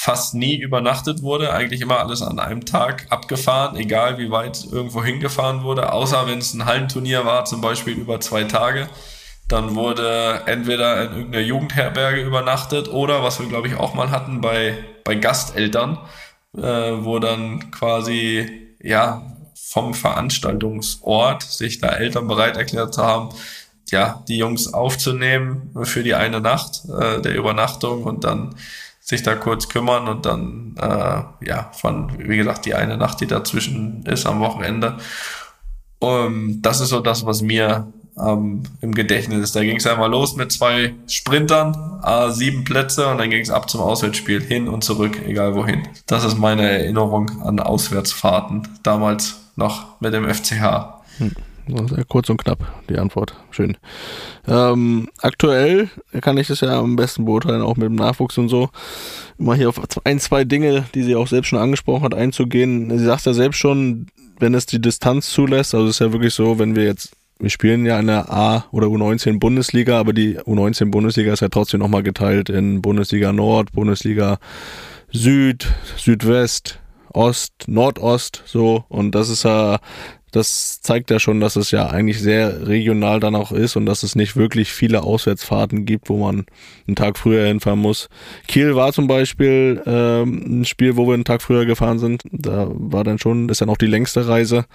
fast nie übernachtet wurde, eigentlich immer alles an einem Tag abgefahren, egal wie weit irgendwo hingefahren wurde, außer wenn es ein Hallenturnier war, zum Beispiel über zwei Tage. Dann wurde entweder in irgendeiner Jugendherberge übernachtet oder, was wir glaube ich auch mal hatten, bei, bei Gasteltern. äh, wo dann quasi, ja, vom Veranstaltungsort sich da Eltern bereit erklärt haben, ja, die Jungs aufzunehmen für die eine Nacht äh, der Übernachtung und dann sich da kurz kümmern und dann, äh, ja, von, wie gesagt, die eine Nacht, die dazwischen ist am Wochenende. Um, das ist so das, was mir ähm, im Gedächtnis ist. Da ging es einmal los mit zwei Sprintern, äh, sieben Plätze und dann ging es ab zum Auswärtsspiel, hin und zurück, egal wohin. Das ist meine Erinnerung an Auswärtsfahrten, damals noch mit dem FCH. Hm. Sehr kurz und knapp, die Antwort. Schön. Ähm, aktuell kann ich das ja am besten beurteilen, auch mit dem Nachwuchs und so. Mal hier auf ein, zwei Dinge, die sie auch selbst schon angesprochen hat, einzugehen. Sie sagt ja selbst schon, wenn es die Distanz zulässt, also es ist ja wirklich so, wenn wir jetzt, wir spielen ja in der A- oder U19 Bundesliga, aber die U19 Bundesliga ist ja trotzdem nochmal geteilt in Bundesliga Nord, Bundesliga Süd, Südwest, Ost, Nordost, so. Und das ist ja, das zeigt ja schon, dass es ja eigentlich sehr regional dann auch ist und dass es nicht wirklich viele Auswärtsfahrten gibt, wo man einen Tag früher hinfahren muss. Kiel war zum Beispiel ähm, ein Spiel, wo wir einen Tag früher gefahren sind. Da war dann schon, ist dann auch die längste Reise.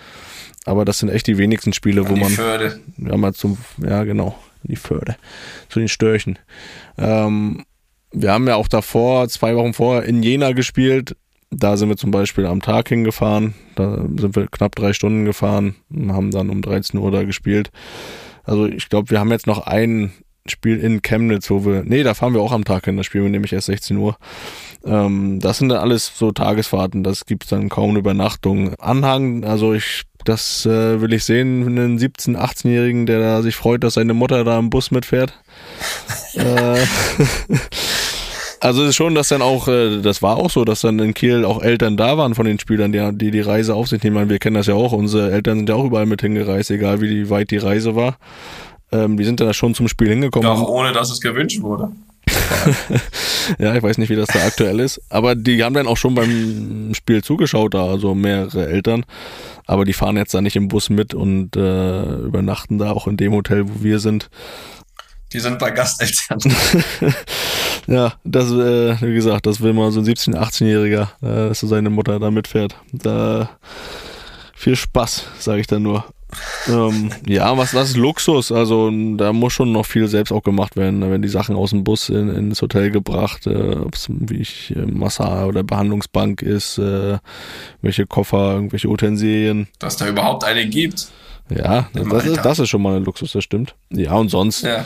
Aber das sind echt die wenigsten Spiele, wo die man. Förde. Ja, mal zum, ja, genau, die Förde. Zu den Störchen. Ähm, wir haben ja auch davor, zwei Wochen vorher, in Jena gespielt. Da sind wir zum Beispiel am Tag hingefahren. Da sind wir knapp drei Stunden gefahren und haben dann um 13 Uhr da gespielt. Also ich glaube, wir haben jetzt noch ein Spiel in Chemnitz, wo wir, nee, da fahren wir auch am Tag hin, das spielen wir nämlich erst 16 Uhr. Ähm, das sind dann alles so Tagesfahrten, das gibt's dann kaum eine Übernachtung. Anhang, also ich, das äh, will ich sehen, einen 17-, 18-Jährigen, der da sich freut, dass seine Mutter da im Bus mitfährt. äh, also es ist schon, dass dann auch, äh, das war auch so, dass dann in Kiel auch Eltern da waren von den Spielern, die die, die Reise auf sich nehmen. Wir kennen das ja auch, unsere Eltern sind ja auch überall mit hingereist, egal wie weit die Reise war. Ähm, die sind dann schon zum Spiel hingekommen. Auch ohne, dass es gewünscht wurde. ja, ich weiß nicht, wie das da aktuell ist. Aber die haben dann auch schon beim Spiel zugeschaut, da, also mehrere Eltern. Aber die fahren jetzt da nicht im Bus mit und äh, übernachten da auch in dem Hotel, wo wir sind. Die sind bei Gasteltern. ja, das, äh, wie gesagt, das will mal so ein 17-, 18-Jähriger, äh, dass so seine Mutter da mitfährt. Da viel Spaß, sage ich dann nur. ähm, ja, was das ist Luxus? Also da muss schon noch viel selbst auch gemacht werden. Da werden die Sachen aus dem Bus in, ins Hotel gebracht, äh, ob es wie ich äh, Massage oder Behandlungsbank ist, äh, welche Koffer, irgendwelche Utensilien. Dass da überhaupt eine gibt. Ja, das, das ist, das ist schon mal ein Luxus, das stimmt. Ja, und sonst, Ja.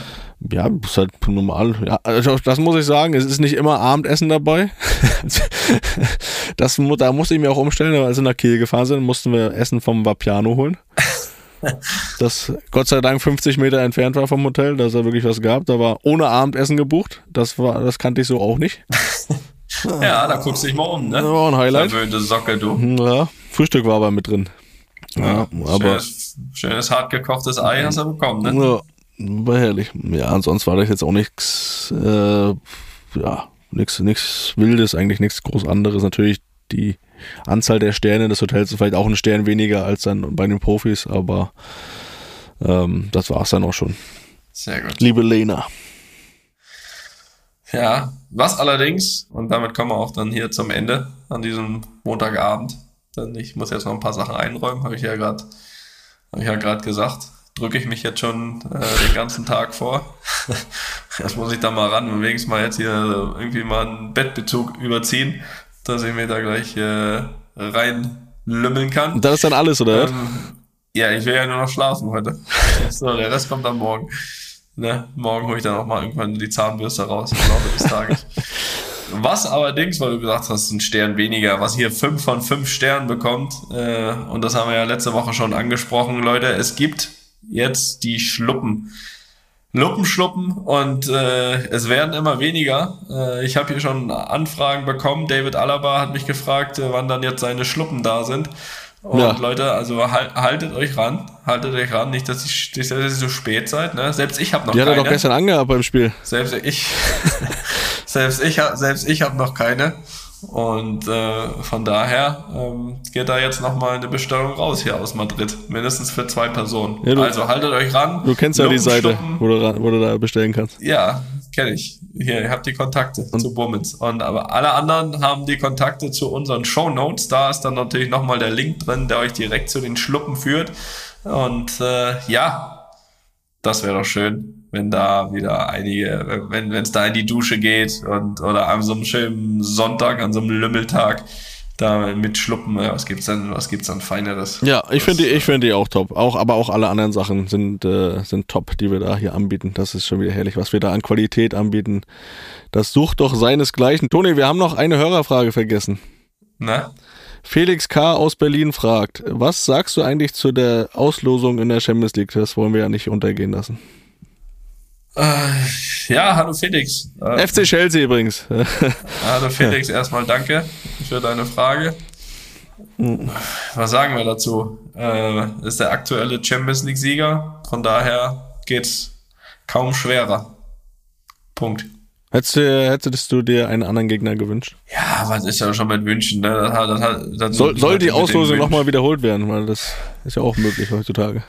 ja, ist halt normal. Ja, also das muss ich sagen, es ist nicht immer Abendessen dabei. das, da musste ich mir auch umstellen, als wir nach Kiel gefahren sind, mussten wir Essen vom Vapiano holen. Das Gott sei Dank 50 Meter entfernt war vom Hotel, dass er wirklich was gab. Da war ohne Abendessen gebucht. Das war, das kannte ich so auch nicht. Ja, da guckst du dich mal um, ne? Das war ein Highlight. Verwöhnte Socke, du. Ja, Frühstück war aber mit drin. Ja, aber Schönes, schönes hart gekochtes Ei hast du bekommen, ne? Ja, war herrlich. Ja, und sonst war das jetzt auch nichts, äh, ja, nichts, nichts Wildes, eigentlich nichts groß anderes. Natürlich die Anzahl der Sterne des Hotels ist vielleicht auch ein Stern weniger als dann bei den Profis, aber ähm, das war's dann auch schon. Sehr gut. Liebe Lena. Ja, was allerdings, und damit kommen wir auch dann hier zum Ende an diesem Montagabend, denn ich muss jetzt noch ein paar Sachen einräumen, habe ich ja gerade ich ja gerade gesagt, drücke ich mich jetzt schon äh, den ganzen Tag vor. das muss ich da mal ran und wenigstens mal jetzt hier irgendwie mal einen Bettbezug überziehen, dass ich mir da gleich äh, reinlümmeln kann. Und das ist dann alles, oder? Ähm, ja, ich will ja nur noch schlafen heute. so, der Rest kommt dann morgen. Ne? Morgen hole ich dann auch mal irgendwann die Zahnbürste raus im Laufe des Tages. Was allerdings, weil du gesagt hast, ein Stern weniger, was hier fünf von fünf Sternen bekommt, äh, und das haben wir ja letzte Woche schon angesprochen, Leute, es gibt jetzt die Schluppen. Luppenschluppen und äh, es werden immer weniger. Äh, ich habe hier schon Anfragen bekommen. David Alaba hat mich gefragt, äh, wann dann jetzt seine Schluppen da sind. Und Ja. Leute, also hal- haltet euch ran, haltet euch ran, nicht, dass ich, nicht, dass ihr so spät seid. Ne? Selbst ich habe noch Die hat er keine. doch gestern angehabt beim Spiel. Selbst ich, selbst ich, hab- selbst ich habe noch keine. Und äh, von daher ähm, geht da jetzt nochmal eine Bestellung raus hier aus Madrid. Mindestens für zwei Personen. Ja, also haltet euch ran. Du kennst ja die Seite, wo du, wo du da bestellen kannst. Ja, kenne ich. Hier, ihr habt die Kontakte zu Bummens. Und aber alle anderen haben die Kontakte zu unseren Show Notes. Da ist dann natürlich nochmal der Link drin, der euch direkt zu den Schluppen führt. Und äh, ja, das wäre doch schön, wenn da wieder einige, wenn es da in die Dusche geht und oder an so einem schönen Sonntag, an so einem Lümmeltag da mit Schluppen, was gibt's denn, was gibt's dann Feineres? Ja, ich finde die, ich finde die auch top. Auch, aber auch alle anderen Sachen sind, äh, sind top, die wir da hier anbieten. Das ist schon wieder herrlich, was wir da an Qualität anbieten. Das sucht doch seinesgleichen. Toni, wir haben noch eine Hörerfrage vergessen. Na? Felix K. aus Berlin fragt, was sagst du eigentlich zu der Auslosung in der Champions League? Das wollen wir ja nicht untergehen lassen. Äh, ja, hallo Felix. Äh, FC Chelsea übrigens. hallo Felix, erstmal danke für deine Frage. Was sagen wir dazu? Äh, ist der aktuelle Champions League Sieger, von daher geht's kaum schwerer. Punkt. Hättest du, hättest du dir einen anderen Gegner gewünscht? Ja, was ist ja schon mit Wünschen. Ne? Das, hat- das, hat- das Soll, soll die Auslosung nochmal wiederholt werden? Weil das ist ja auch möglich heutzutage.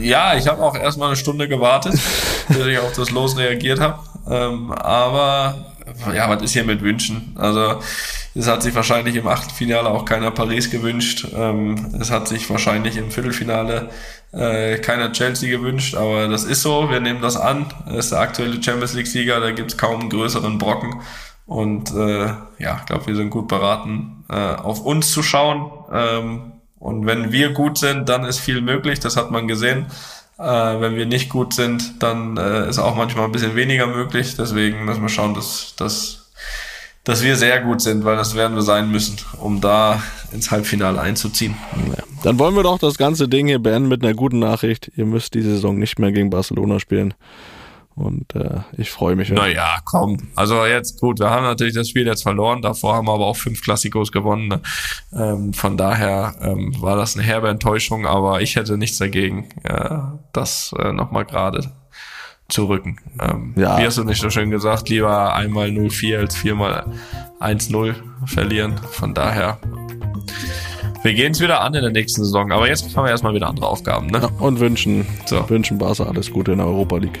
Ja, ich habe auch erstmal eine Stunde gewartet, bis ich auf das Los reagiert habe. Ähm, aber ja, was ist hier mit Wünschen? Also es hat sich wahrscheinlich im Achtelfinale auch keiner Paris gewünscht. Ähm, es hat sich wahrscheinlich im Viertelfinale äh, keiner Chelsea gewünscht, aber das ist so, wir nehmen das an. Er ist der aktuelle Champions League-Sieger, da gibt's kaum einen größeren Brocken. Und äh, ja, ich glaube, wir sind gut beraten, äh, auf uns zu schauen. Ähm, und wenn wir gut sind, dann ist viel möglich, das hat man gesehen. Äh, wenn wir nicht gut sind, dann äh, ist auch manchmal ein bisschen weniger möglich. Deswegen müssen wir schauen, dass, dass, dass wir sehr gut sind, weil das werden wir sein müssen, um da ins Halbfinale einzuziehen. Ja. Dann wollen wir doch das ganze Ding hier beenden mit einer guten Nachricht. Ihr müsst die Saison nicht mehr gegen Barcelona spielen. Und äh, ich freue mich. Naja, komm. Also jetzt gut, wir haben natürlich das Spiel jetzt verloren, davor haben wir aber auch fünf Klassikos gewonnen. Ne? Ähm, von daher ähm, war das eine herbe Enttäuschung, aber ich hätte nichts dagegen, äh, das äh, nochmal gerade zu rücken. Ähm, Ja. Wie hast du nicht so schön gesagt, lieber einmal 0-4 als viermal 1-0 verlieren. Von daher, wir gehen es wieder an in der nächsten Saison, aber jetzt haben wir erstmal wieder andere Aufgaben. Ne? Ja, und wünschen, So. wünschen Barca alles Gute in der Europa League.